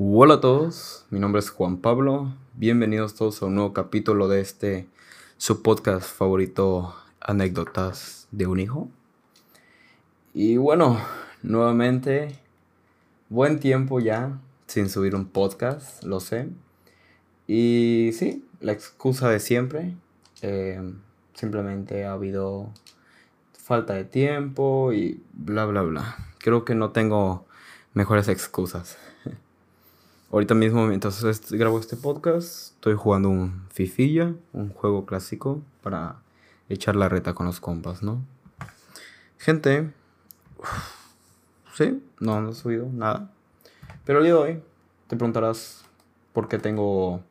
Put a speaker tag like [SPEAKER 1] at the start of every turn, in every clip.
[SPEAKER 1] Hola a todos, mi nombre es Juan Pablo. Bienvenidos todos a un nuevo capítulo de este su podcast favorito, Anécdotas de un hijo. Y bueno, nuevamente, buen tiempo ya sin subir un podcast, lo sé. Y sí, la excusa de siempre. eh, simplemente ha habido falta de tiempo y bla, bla, bla. Creo que no tengo mejores excusas. Ahorita mismo, mientras grabo este podcast, estoy jugando un Fifilla, un juego clásico para echar la reta con los compas, ¿no? Gente, sí, no, no he subido nada. Pero el día de hoy te preguntarás por qué tengo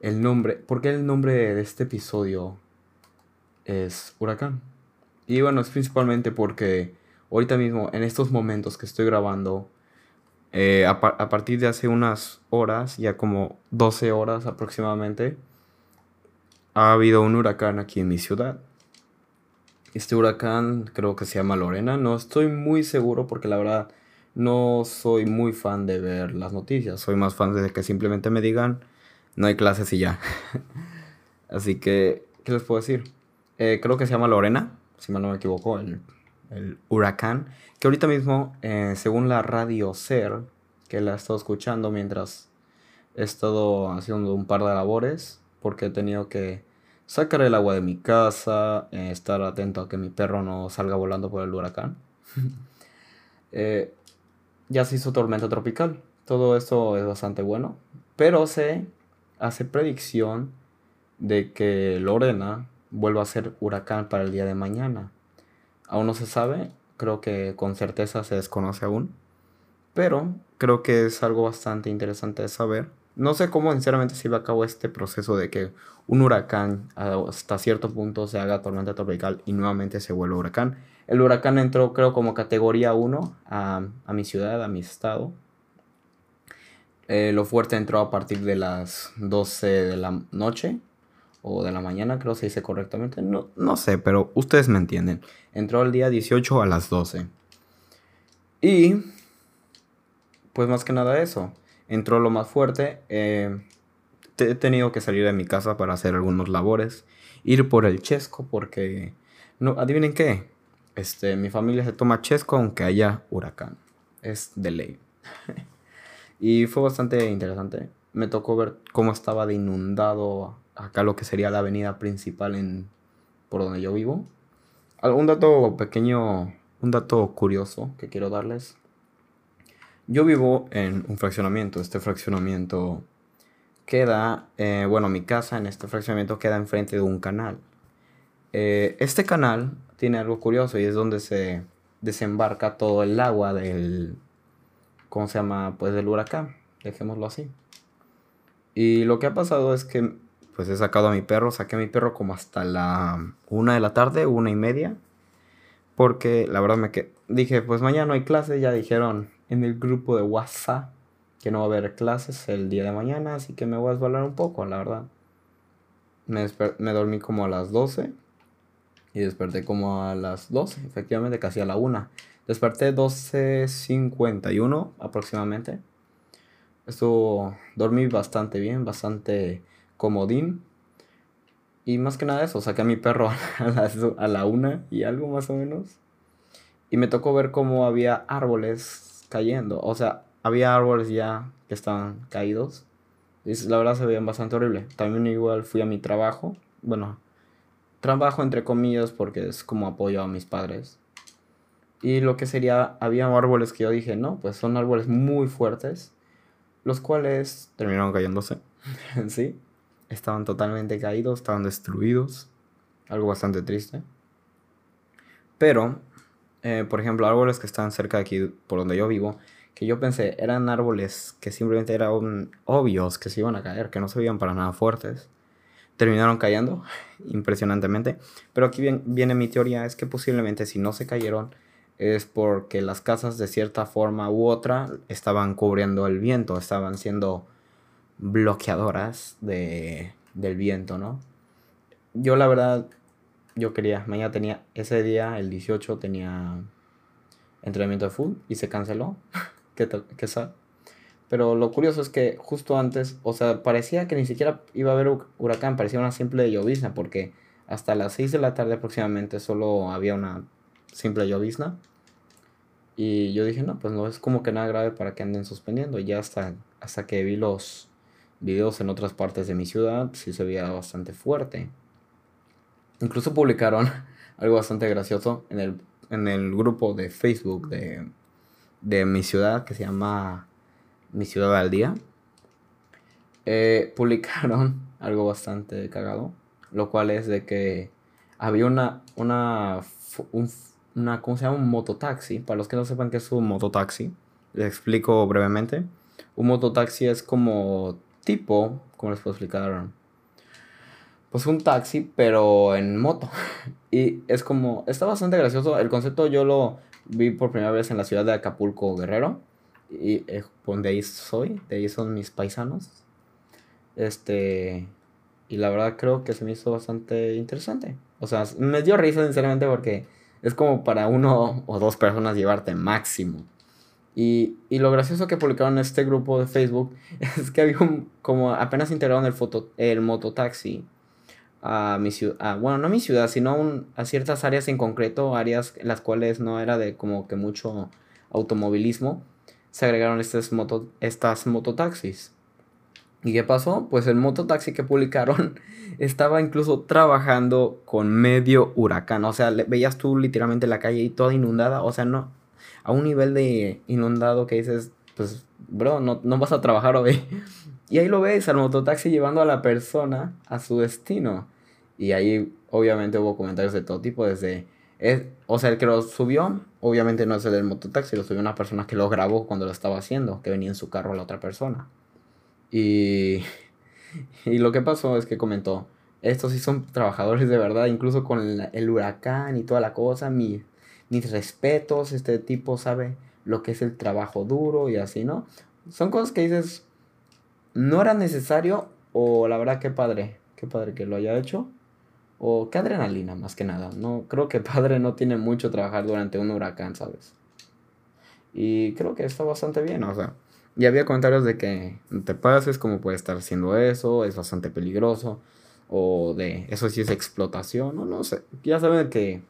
[SPEAKER 1] el nombre, por qué el nombre de este episodio es Huracán. Y bueno, es principalmente porque ahorita mismo, en estos momentos que estoy grabando, eh, a, par- a partir de hace unas horas, ya como 12 horas aproximadamente, ha habido un huracán aquí en mi ciudad. Este huracán creo que se llama Lorena. No estoy muy seguro porque la verdad no soy muy fan de ver las noticias. Soy más fan de que simplemente me digan no hay clases y ya. Así que, ¿qué les puedo decir? Eh, creo que se llama Lorena, si mal no me equivoco, el huracán. Que ahorita mismo, eh, según la radio SER, que la he estado escuchando mientras he estado haciendo un par de labores, porque he tenido que sacar el agua de mi casa, eh, estar atento a que mi perro no salga volando por el huracán. Eh, ya se hizo tormenta tropical. Todo esto es bastante bueno. Pero se hace predicción de que Lorena vuelva a ser huracán para el día de mañana. Aún no se sabe, creo que con certeza se desconoce aún. Pero creo que es algo bastante interesante de saber. No sé cómo sinceramente se lleva a cabo este proceso de que un huracán hasta cierto punto se haga tormenta tropical y nuevamente se vuelve huracán. El huracán entró creo como categoría 1 a, a mi ciudad, a mi estado. Eh, lo fuerte entró a partir de las 12 de la noche o de la mañana, creo se dice correctamente. No, no sé, pero ustedes me entienden. Entró el día 18 a las 12. Y, pues más que nada eso. Entró lo más fuerte. eh, he tenido que salir de mi casa para hacer algunos labores. Ir por el chesco porque... No, adivinen qué. Este, mi familia se toma chesco aunque haya huracán. Es de ley. Y fue bastante interesante. Me tocó ver cómo estaba inundado acá lo que sería la avenida principal en por donde yo vivo. Un dato pequeño, un dato curioso que quiero darles. Yo vivo en un fraccionamiento. Este fraccionamiento queda, eh, bueno, mi casa en este fraccionamiento queda enfrente de un canal. Eh, este canal tiene algo curioso y es donde se desembarca todo el agua del, ¿cómo se llama? Pues del huracán, dejémoslo así. Y lo que ha pasado es que, pues he sacado a mi perro, saqué a mi perro como hasta la una de la tarde, una y media, porque la verdad me dije, pues mañana hay clases, ya dijeron en el grupo de WhatsApp que no va a haber clases el día de mañana, así que me voy a desvalar un poco, la verdad. Me, me dormí como a las 12 y desperté como a las 12, efectivamente, casi a la 1. Desperté 12.51 aproximadamente. Estuvo, dormí bastante bien, bastante comodín. Y más que nada eso, saqué a mi perro a, do- a la 1 y algo más o menos. Y me tocó ver cómo había árboles cayendo. O sea, había árboles ya que estaban caídos. Y la verdad se veían bastante horrible. También igual fui a mi trabajo. Bueno, trabajo entre comillas porque es como apoyo a mis padres. Y lo que sería, había árboles que yo dije, no, pues son árboles muy fuertes, los cuales terminaron cayéndose. sí, estaban totalmente caídos, estaban destruidos. Algo bastante triste. Pero, eh, por ejemplo, árboles que están cerca de aquí, por donde yo vivo, que yo pensé eran árboles que simplemente eran obvios que se iban a caer, que no se veían para nada fuertes terminaron cayendo impresionantemente. Pero aquí viene mi teoría, es que posiblemente si no se cayeron es porque las casas de cierta forma u otra estaban cubriendo el viento, estaban siendo bloqueadoras de, del viento, ¿no? Yo la verdad, yo quería, mañana tenía, ese día, el 18, tenía entrenamiento de fútbol y se canceló. ¿Qué? ¿Qué? Pero lo curioso es que justo antes, o sea, parecía que ni siquiera iba a haber huracán, parecía una simple llovizna, porque hasta las 6 de la tarde aproximadamente solo había una simple llovizna. Y yo dije, no, pues no es como que nada grave para que anden suspendiendo. Y ya hasta, hasta que vi los videos en otras partes de mi ciudad, sí se veía bastante fuerte. Incluso publicaron algo bastante gracioso en el, en el grupo de Facebook de, de mi ciudad que se llama Mi Ciudad al Día. Eh, publicaron algo bastante cagado, lo cual es de que había una, una, un, una, ¿cómo se llama? Un mototaxi. Para los que no sepan qué es un mototaxi, les explico brevemente. Un mototaxi es como tipo, ¿cómo les puedo explicar? Pues un taxi, pero en moto. Y es como, está bastante gracioso. El concepto yo lo vi por primera vez en la ciudad de Acapulco, Guerrero. Y eh, donde ahí soy, de ahí son mis paisanos. Este, y la verdad creo que se me hizo bastante interesante. O sea, me dio risa sinceramente porque es como para uno o dos personas llevarte máximo. Y, y, lo gracioso que publicaron en este grupo de Facebook es que había un, como apenas integraron el, foto, el mototaxi a mi ciudad, bueno, no a mi ciudad, sino a ciertas áreas en concreto, áreas en las cuales no era de como que mucho automovilismo, se agregaron estas, moto, estas mototaxis. ¿Y qué pasó? Pues el mototaxi que publicaron estaba incluso trabajando con medio huracán. O sea, veías tú literalmente la calle y toda inundada. O sea, no. A un nivel de inundado que dices, pues, bro, no, no vas a trabajar hoy. Y ahí lo ves al mototaxi llevando a la persona a su destino. Y ahí obviamente hubo comentarios de todo tipo, desde... Es, o sea, el que lo subió, obviamente no es el del mototaxi, lo subió una persona que lo grabó cuando lo estaba haciendo, que venía en su carro la otra persona. Y, y lo que pasó es que comentó, estos sí son trabajadores de verdad, incluso con el, huracán y toda la cosa, mi, mis respetos, este tipo sabe lo que es el trabajo duro y así, ¿no? Son cosas que dices, no era necesario o la verdad que padre, qué padre que lo haya hecho. O qué adrenalina, más que nada. No, creo que padre no tiene mucho trabajar durante un huracán, ¿sabes? Y creo que está bastante bien, o sea. Y había comentarios de que no te pases, como puede estar haciendo eso, es bastante peligroso. O de eso sí es explotación, o no sé. Ya saben que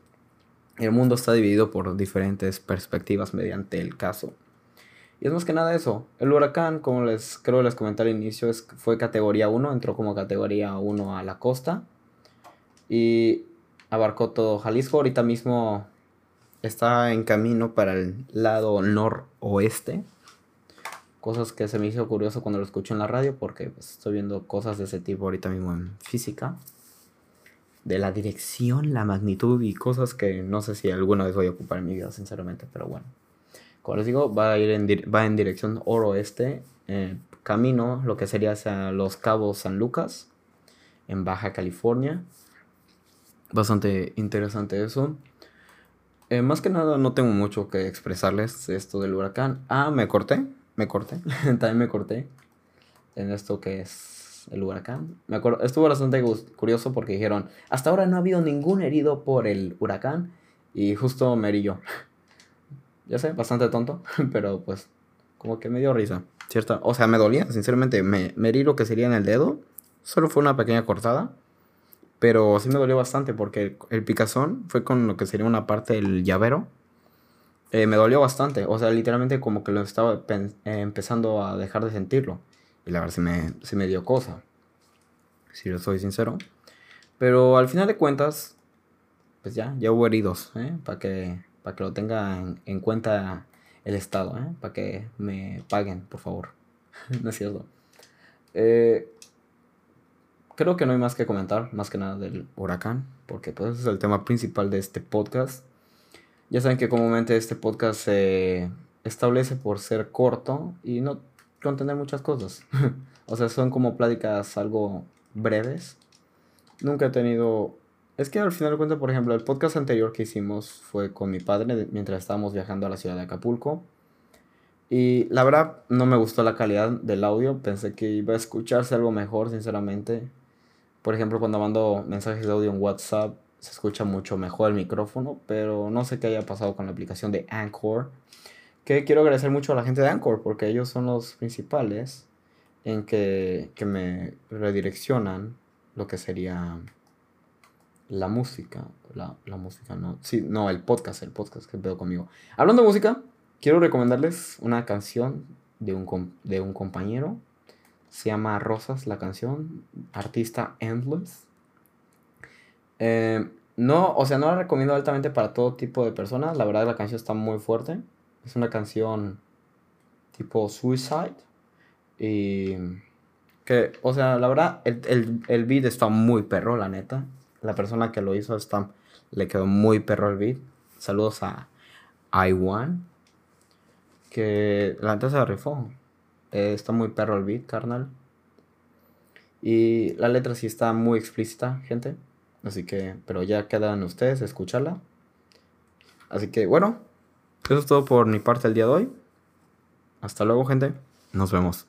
[SPEAKER 1] el mundo está dividido por diferentes perspectivas mediante el caso. Y es más que nada eso. El huracán, como les creo les comenté al inicio, fue categoría 1, entró como categoría 1 a la costa. Y abarcó todo Jalisco. Ahorita mismo está en camino para el lado noroeste. Cosas que se me hizo curioso cuando lo escuché en la radio porque pues, estoy viendo cosas de ese tipo ahorita mismo en física. De la dirección, la magnitud y cosas que no sé si alguna vez voy a ocupar en mi vida, sinceramente, pero bueno. Como les digo, va a ir en, va en dirección oroeste, eh, camino, lo que sería hacia Los Cabos San Lucas, en Baja California. Bastante interesante eso. Eh, más que nada no tengo mucho que expresarles esto del huracán. Ah, me corté, me corté, también me corté en esto que es el huracán. Me acuerdo, estuvo bastante curioso porque dijeron, hasta ahora no ha habido ningún herido por el huracán y justo me herí yo. Ya sé, bastante tonto, pero pues como que me dio risa, ¿cierto? O sea, me dolía, sinceramente, me, me herí lo que sería en el dedo, solo fue una pequeña cortada, pero sí me dolió bastante porque el, picazón fue con lo que sería una parte del llavero. Eh, me dolió bastante, o sea, literalmente como que lo estaba eh, empezando a dejar de sentirlo. Y la verdad sí me, sí me dio cosa, si lo soy sincero. Pero al final de cuentas, pues ya, ya hubo heridos, ¿eh? Para que para que lo tenga en, cuenta el Estado, ¿eh? para que me paguen, por favor. no es cierto. Eh, creo que no hay más que comentar, más que nada del huracán, porque pues es el tema principal de este podcast. Ya saben que comúnmente este podcast se establece por ser corto y no contener muchas cosas. o sea, son como pláticas algo breves. Nunca he tenido es que al final de cuentas, por ejemplo, el podcast anterior que hicimos fue con mi padre mientras estábamos viajando a la ciudad de Acapulco. Y la verdad no me gustó la calidad del audio, pensé que iba a escucharse algo mejor, sinceramente. Por ejemplo, cuando mando mensajes de audio en WhatsApp, se escucha mucho mejor el micrófono, pero no sé qué haya pasado con la aplicación de Anchor, que quiero agradecer mucho a la gente de Anchor, porque ellos son los principales en que, que me redireccionan lo que sería la música. La, la, música, no. Sí, no, el podcast, el podcast que veo conmigo. Hablando de música, quiero recomendarles una canción de un, de un compañero. Se llama Rosas la canción. Artista Endless. Eh, no, o sea, no la recomiendo altamente para todo tipo de personas. La verdad, la canción está muy fuerte. Es una canción tipo Suicide. Y que, o sea, la verdad, el, el, el beat está muy perro, la neta. La persona que lo hizo está, le quedó muy perro el beat. Saludos a I1. Que la neta se rifó. Eh, está muy perro el beat, carnal. Y la letra sí está muy explícita, gente. Así que, pero ya quedan ustedes escucharla. Así que, bueno, eso es todo por mi parte el día de hoy. Hasta luego, gente. Nos vemos.